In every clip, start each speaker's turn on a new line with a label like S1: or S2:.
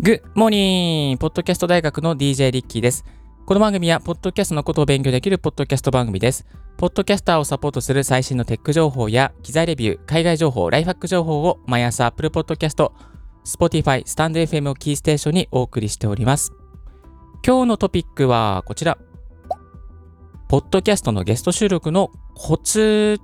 S1: Good morning ポッドキャスト大学の DJ リッキーです。この番組は、ポッドキャストのことを勉強できるポッドキャスト番組です。ポッドキャスターをサポートする最新のテック情報や、機材レビュー、海外情報、ライフハック情報を毎朝 Apple Podcast、Spotify、 stand FM をキーステーションにお送りしております。今日のトピックはこちら。ポッドキャストのゲスト収録のコツ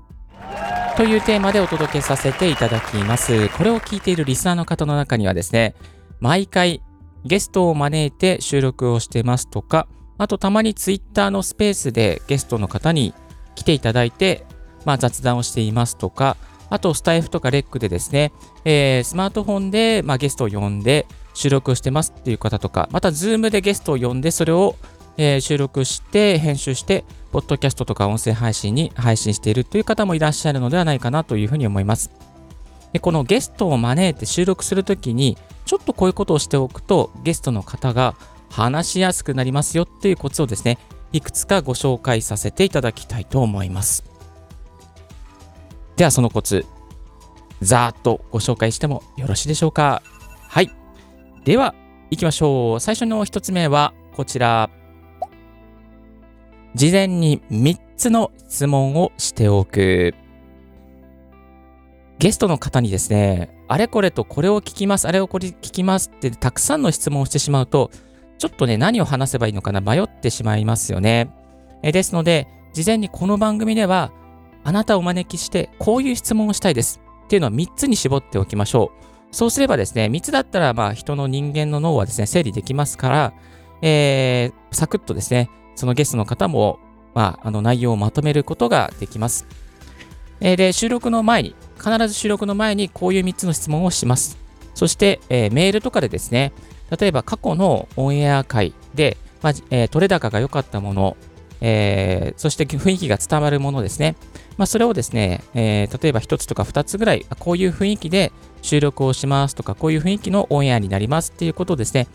S1: というテーマでお届けさせていただきます。これを聞いているリスナーの方の中にはですね、毎回ゲストを招いて収録をしてますとか、あとたまにツイッターのスペースでゲストの方に来ていただいて、まあ、雑談をしていますとか、あとスタイフとか REC でですね、えー、スマートフォンで、まあ、ゲストを呼んで収録してますっていう方とか、また Zoom でゲストを呼んでそれを、えー、収録して編集して、ポッドキャストとか音声配信に配信しているという方もいらっしゃるのではないかなというふうに思います。でこのゲストを招いて収録するときに、ちょっとこういうことをしておくと、ゲストの方が話しやすくなりますよっていうコツをですね、いくつかご紹介させていただきたいと思います。ではそのコツ、ざーっとご紹介してもよろしいでしょうか？はい。では、行きましょう。最初の1つ目はこちら。事前に3つの質問をしておく。ゲストの方にですね、あれこれとこれを聞きます、あれをこれ聞きますってたくさんの質問をしてしまうと、ちょっとね、何を話せばいいのかな迷ってしまいますよね。えですので、事前にこの番組では、あなたをお招きして、こういう質問をしたいですっていうのは3つに絞っておきましょう。そうすればですね、3つだったら、まあ、人の人間の脳はですね、整理できますから、えー、サクッとですね、そのゲストの方も、まあ、あの内容をまとめることができます。えー、で、収録の前に、必ず収録の前にこういう3つの質問をします。そして、えー、メールとかでですね、例えば過去のオンエア回で、まあえー、取れ高が良かったもの、えー、そして雰囲気が伝わるものですね。まあ、それをですね、えー、例えば1つとか2つぐらい、こういう雰囲気で収録をしますとか、こういう雰囲気のオンエアになりますっていうことをですね、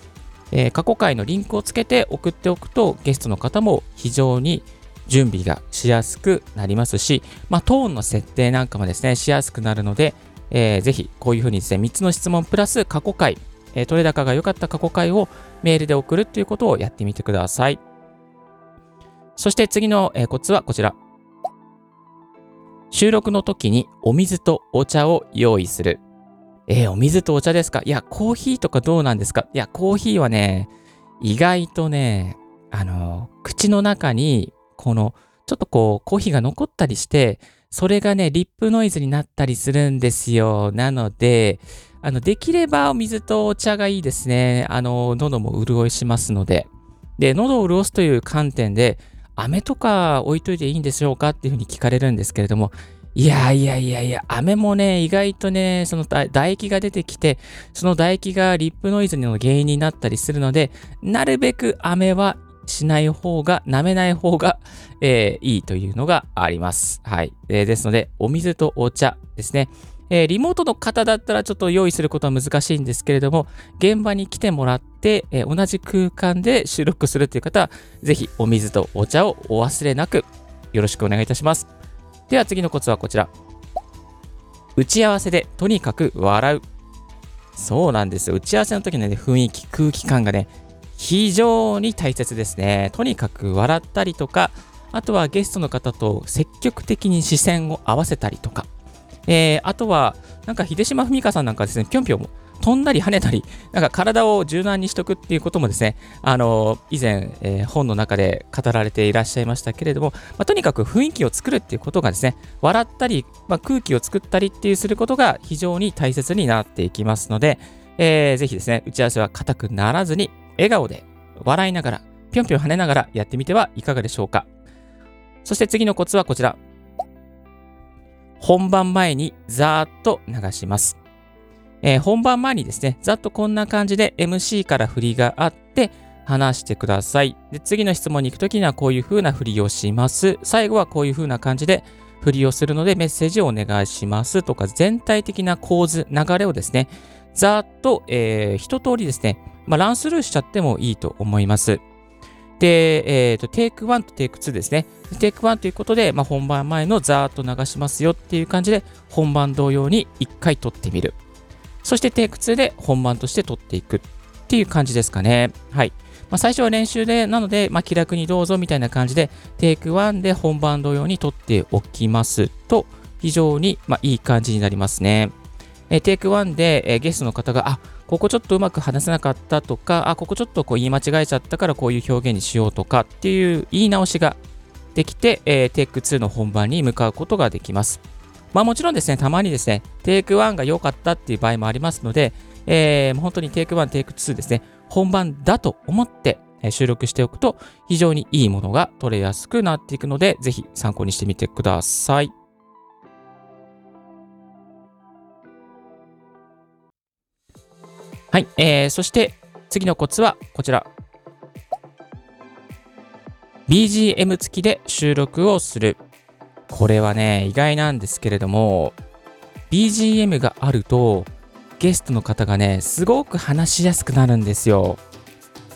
S1: え、過去回のリンクをつけて送っておくと、ゲストの方も非常に準備がしやすくなりますし、まあ、トーンの設定なんかもですね、しやすくなるので、えー、ぜひこういうふうにですね、3つの質問プラス過去回、えー、取れ高が良かった過去回をメールで送るということをやってみてください。そして次の、え、コツはこちら。収録の時にお水とお茶を用意する。えー、お水とお茶ですか？いや、コーヒーとかどうなんですか？いや、コーヒーはね、意外とね、あの、口の中にこの、ちょっとこう、コーヒーが残ったりして、それがね、リップノイズになったりするんですよ。なので、あの、できればお水とお茶がいいですね。あの、喉も潤いしますので。で、喉を潤すという観点で、飴とか置いといていいんでしょうかっていうふうに聞かれるんですけれども、いやいやいやいや、飴もね、意外とね、その唾液が出てきて、その唾液がリップノイズの原因になったりするので、なるべく飴はしない方が、舐めない方が、えー、いいというのがあります。はい。えー、ですので、お水とお茶ですね。えー、リモートの方だったらちょっと用意することは難しいんですけれども、現場に来てもらって、えー、同じ空間で収録するという方は、ぜひお水とお茶をお忘れなく、よろしくお願いいたします。では次のコツはこちら。打ち合わせでとにかく笑う。そうなんですよ。打ち合わせの時の、ね、雰囲気、空気感がね、非常に大切ですね。とにかく笑ったりとか、あとはゲストの方と積極的に視線を合わせたりとか、えー、あとは、なんか秀島文香さんなんかですね、ぴょんぴょん飛んだり跳ねたり、なんか体を柔軟にしとくっていうこともですね、あのー、以前、えー、本の中で語られていらっしゃいましたけれども、まあ、とにかく雰囲気を作るっていうことがですね、笑ったり、まあ、空気を作ったりっていうすることが非常に大切になっていきますので、えー、ぜひですね、打ち合わせは硬くならずに、笑顔で笑いながら、ぴょんぴょん跳ねながらやってみてはいかがでしょうか。そして次のコツはこちら。本番前にざーっと流します。えー、本番前にですね、ざっとこんな感じで MC から振りがあって話してください。で、次の質問に行くときにはこういう風な振りをします。最後はこういう風な感じで振りをするのでメッセージをお願いしますとか全体的な構図、流れをですね、ざーっと、えー、一通りですね、まあ、ランスルーしちゃってもいいと思います。で、えっ、ー、と、テイク1とテイク2ですね。テイク1ということで、まあ、本番前のザーッと流しますよっていう感じで、本番同様に1回撮ってみる。そしてテイク2で本番として撮っていく。っていう感じですかね。はい。まあ、最初は練習で、なので、まあ、気楽にどうぞみたいな感じで、テイク1で本番同様に撮っておきますと、非常に、まあ、いい感じになりますね。えテイク1で、えゲストの方が、あ、ここちょっとうまく話せなかったとか、あ、ここちょっとこう言い間違えちゃったからこういう表現にしようとかっていう言い直しができて、えー、テイク2の本番に向かうことができます。まあもちろんですね、たまにですね、テイク1が良かったっていう場合もありますので、えー、本当にテイク1、テイク2ですね、本番だと思って収録しておくと非常にいいものが撮れやすくなっていくので、ぜひ参考にしてみてください。はい、えー、そして次のコツはこちら。BGM 付きで収録をする。これはね、意外なんですけれども、BGM があると、ゲストの方がね、すごく話しやすくなるんですよ。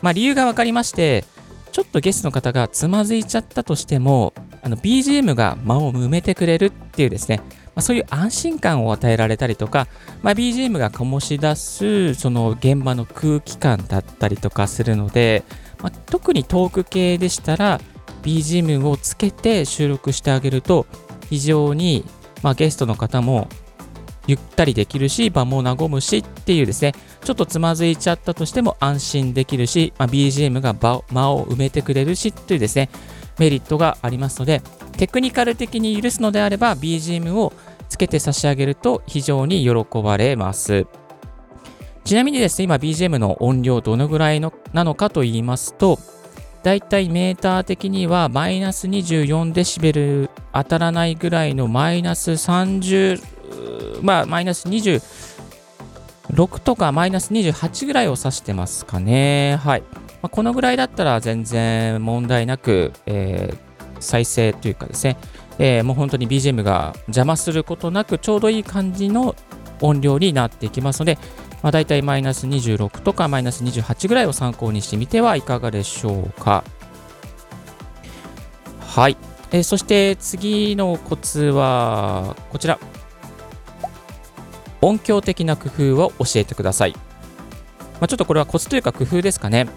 S1: まあ理由が分かりまして、ちょっとゲストの方がつまずいちゃったとしても、あの BGM が間を埋めてくれるっていうですね、まあ、そういう安心感を与えられたりとか、まあ、BGM が醸し出すその現場の空気感だったりとかするので、まあ、特にトーク系でしたら BGM をつけて収録してあげると非常に、まあ、ゲストの方もゆったりできるし、場も和むしっていうですね、ちょっとつまずいちゃったとしても安心できるし、まあ、BGM が間を埋めてくれるしというですね、メリットがありますので、テクニカル的に許すのであれば BGM をつけて差し上げると非常に喜ばれます。ちなみにですね、今 BGM の音量どのぐらいのなのかと言いますと、だいたいメーター的にはマイナス24デシベル当たらないぐらいのマイナス30、まあマイナス26とかマイナス28ぐらいを指してますかね。はい。まあ、このぐらいだったら全然問題なく、えー再生というかですね、えー、もう本当に BGM が邪魔することなくちょうどいい感じの音量になっていきますので、まあ、大体マイナス26とかマイナス28ぐらいを参考にしてみてはいかがでしょうか。はい。えー、そして次のコツはこちら。音響的な工夫を教えてください。まあ、ちょっとこれはコツというか工夫ですかね。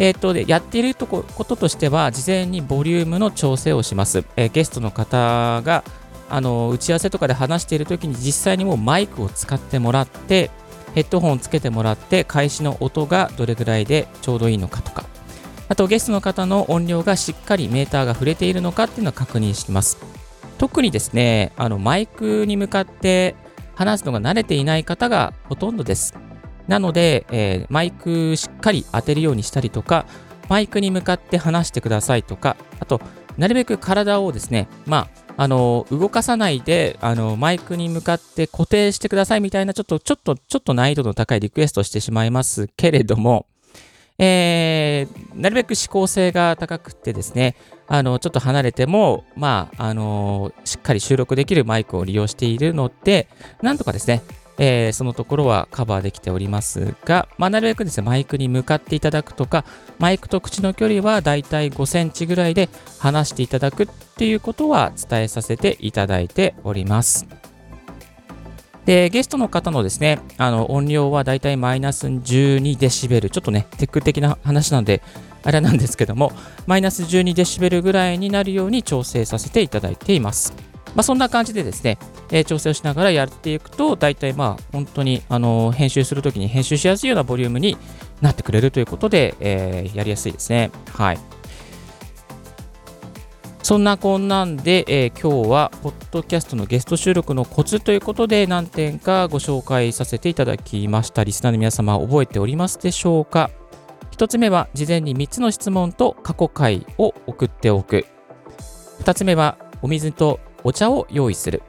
S1: えっ、と、で、やっているとここととしては、事前にボリュームの調整をします。えー、ゲストの方が、あの、打ち合わせとかで話しているときに実際にもうマイクを使ってもらって、ヘッドホンをつけてもらって、開始の音がどれぐらいでちょうどいいのかとか、あとゲストの方の音量がしっかりメーターが触れているのかっていうのを確認します。特にですね、あのマイクに向かって話すのが慣れていない方がほとんどです。なので、えー、マイクしっかり当てるようにしたりとか、マイクに向かって話してくださいとか、あと、なるべく体をですね、まあ、あの、動かさないで、あの、マイクに向かって固定してくださいみたいな、ちょっと、ちょっと、ちょっと難易度の高いリクエストしてしまいますけれども、えー、なるべく指向性が高くてですね、あの、ちょっと離れても、まあ、あのしっかり収録できるマイクを利用しているので、なんとかですね、えー、そのところはカバーできておりますが、まあ、なるべくですね、マイクに向かっていただくとか、マイクと口の距離はだいたい5センチぐらいで離していただくっていうことは伝えさせていただいております。で、ゲストの方のですね、あの音量はだいたいマイナス12デシベル、ちょっとね、テック的な話なので、あれなんですけども、マイナス12デシベルぐらいになるように調整させていただいています。まあ、そんな感じでですね、えー、調整をしながらやっていくと、大体まあ本当にあの編集するときに編集しやすいようなボリュームになってくれるということで、えー、やりやすいですね。はい。そんなこんなんで、えー、今日は、ポッドキャストのゲスト収録のコツということで、何点かご紹介させていただきました。リスナーの皆様、覚えておりますでしょうか ?1 つ目は、事前に3つの質問と過去回を送っておく。2つ目は、お水とお茶を用意する。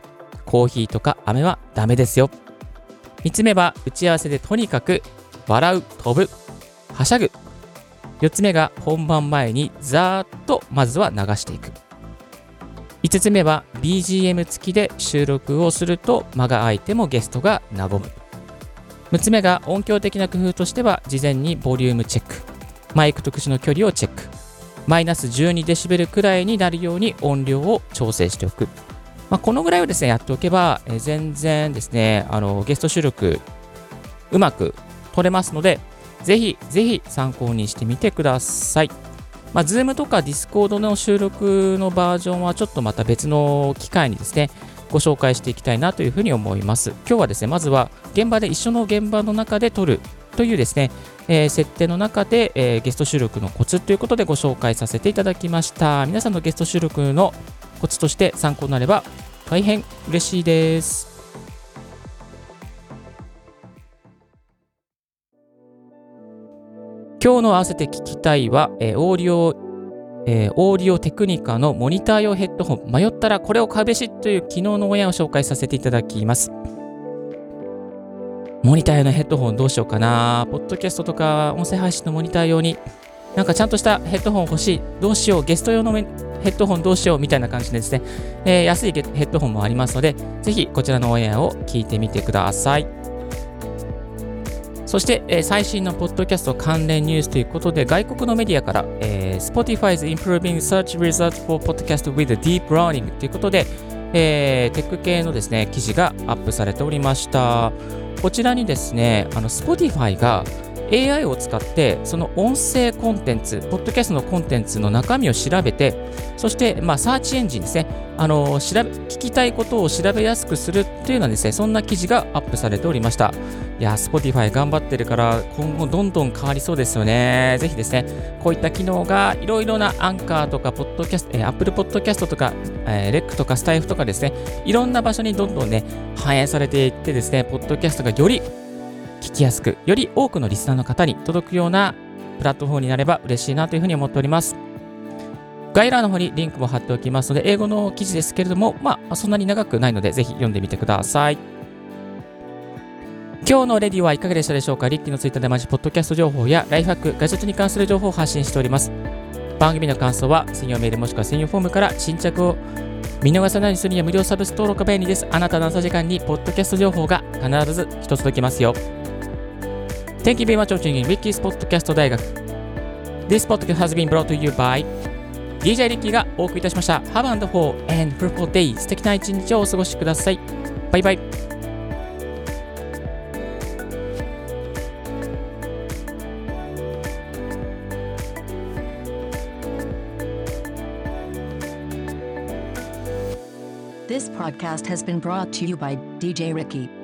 S1: コーヒーとか飴はダメですよ。3つ目は打ち合わせでとにかく笑う、飛ぶ、はしゃぐ。4つ目が本番前にざーっとまずは流していく。5つ目は BGM 付きで収録をすると間が空いてもゲストが和む。6つ目が音響的な工夫としては事前にボリュームチェック。マイクと口の距離をチェック。マイナス12デシベルくらいになるように音量を調整しておく。まあ、このぐらいをですね、やっておけば、え全然ですね、あのゲスト収録うまく撮れますので、ぜひぜひ参考にしてみてください。まあ、Zoom とか Discord の収録のバージョンはちょっとまた別の機会にですね、ご紹介していきたいなというふうに思います。今日はですね、まずは現場で一緒の現場の中で撮るというですね、えー、設定の中で、えー、ゲスト収録のコツということでご紹介させていただきました。皆さんのゲスト収録のコツとして参考になれば大変嬉しいです。今日の合わせて聞きたいは、えー、オーディオ、えー、オーディオテクニカのモニター用ヘッドホン、迷ったらこれを買うべしという機能の親を紹介させていただきます。モニター用のヘッドホンどうしようかな。ポッドキャストとか音声配信のモニター用に、なんかちゃんとしたヘッドホン欲しい。どうしよう。ゲスト用のヘッドホンどうしようみたいな感じでですね、えー、安いヘッドホンもありますので、ぜひこちらのオンエアを聞いてみてください。そして、えー、最新のポッドキャスト関連ニュースということで、外国のメディアから、えー、Spotify's Improving Search Results for Podcast with Deep Learning ということで、えー、テック系のですね、記事がアップされておりました。こちらにですね、あの Spotify が AI を使ってその音声コンテンツ、ポッドキャストのコンテンツの中身を調べて、そして、まあ、サーチエンジンですね、あの調べ聞きたいことを調べやすくするというようなですね、そんな記事がアップされておりました。いや、Spotify 頑張ってるから、今後どんどん変わりそうですよね。ぜひですね、こういった機能がいろいろなアンカーとか、ポッドキャスト、え、Apple Podcast とか、えー、レックとかスタイフとかですね、いろんな場所にどんどんね、反映されていってですね、ポッドキャストがより聞きやすく、より多くのリスナーの方に届くようなプラットフォームになれば嬉しいなというふうに思っております。概要欄の方にリンクも貼っておきますので、英語の記事ですけれども、まあ、そんなに長くないので、ぜひ読んでみてください。今日のレディはいかがでしたでしょうか？リッキーのツイッターでマジポッドキャスト情報やライフハック、ガジェットに関する情報を発信しております。番組の感想は専用メールもしくは専用フォームから新着を見逃さないようにするには無料サブス登録が便利です。あなたの朝時間にポッドキャスト情報が必ず一つ届きますよ。Thank you very much for watching in Ricky's Podcast 大学。This podcast has been brought to you by DJ リッキーがお送りいたしました。Have a wonderful and fruitful day 素敵な一日をお過ごしください。バイバイ。This podcast has been brought to you by DJ Ricky.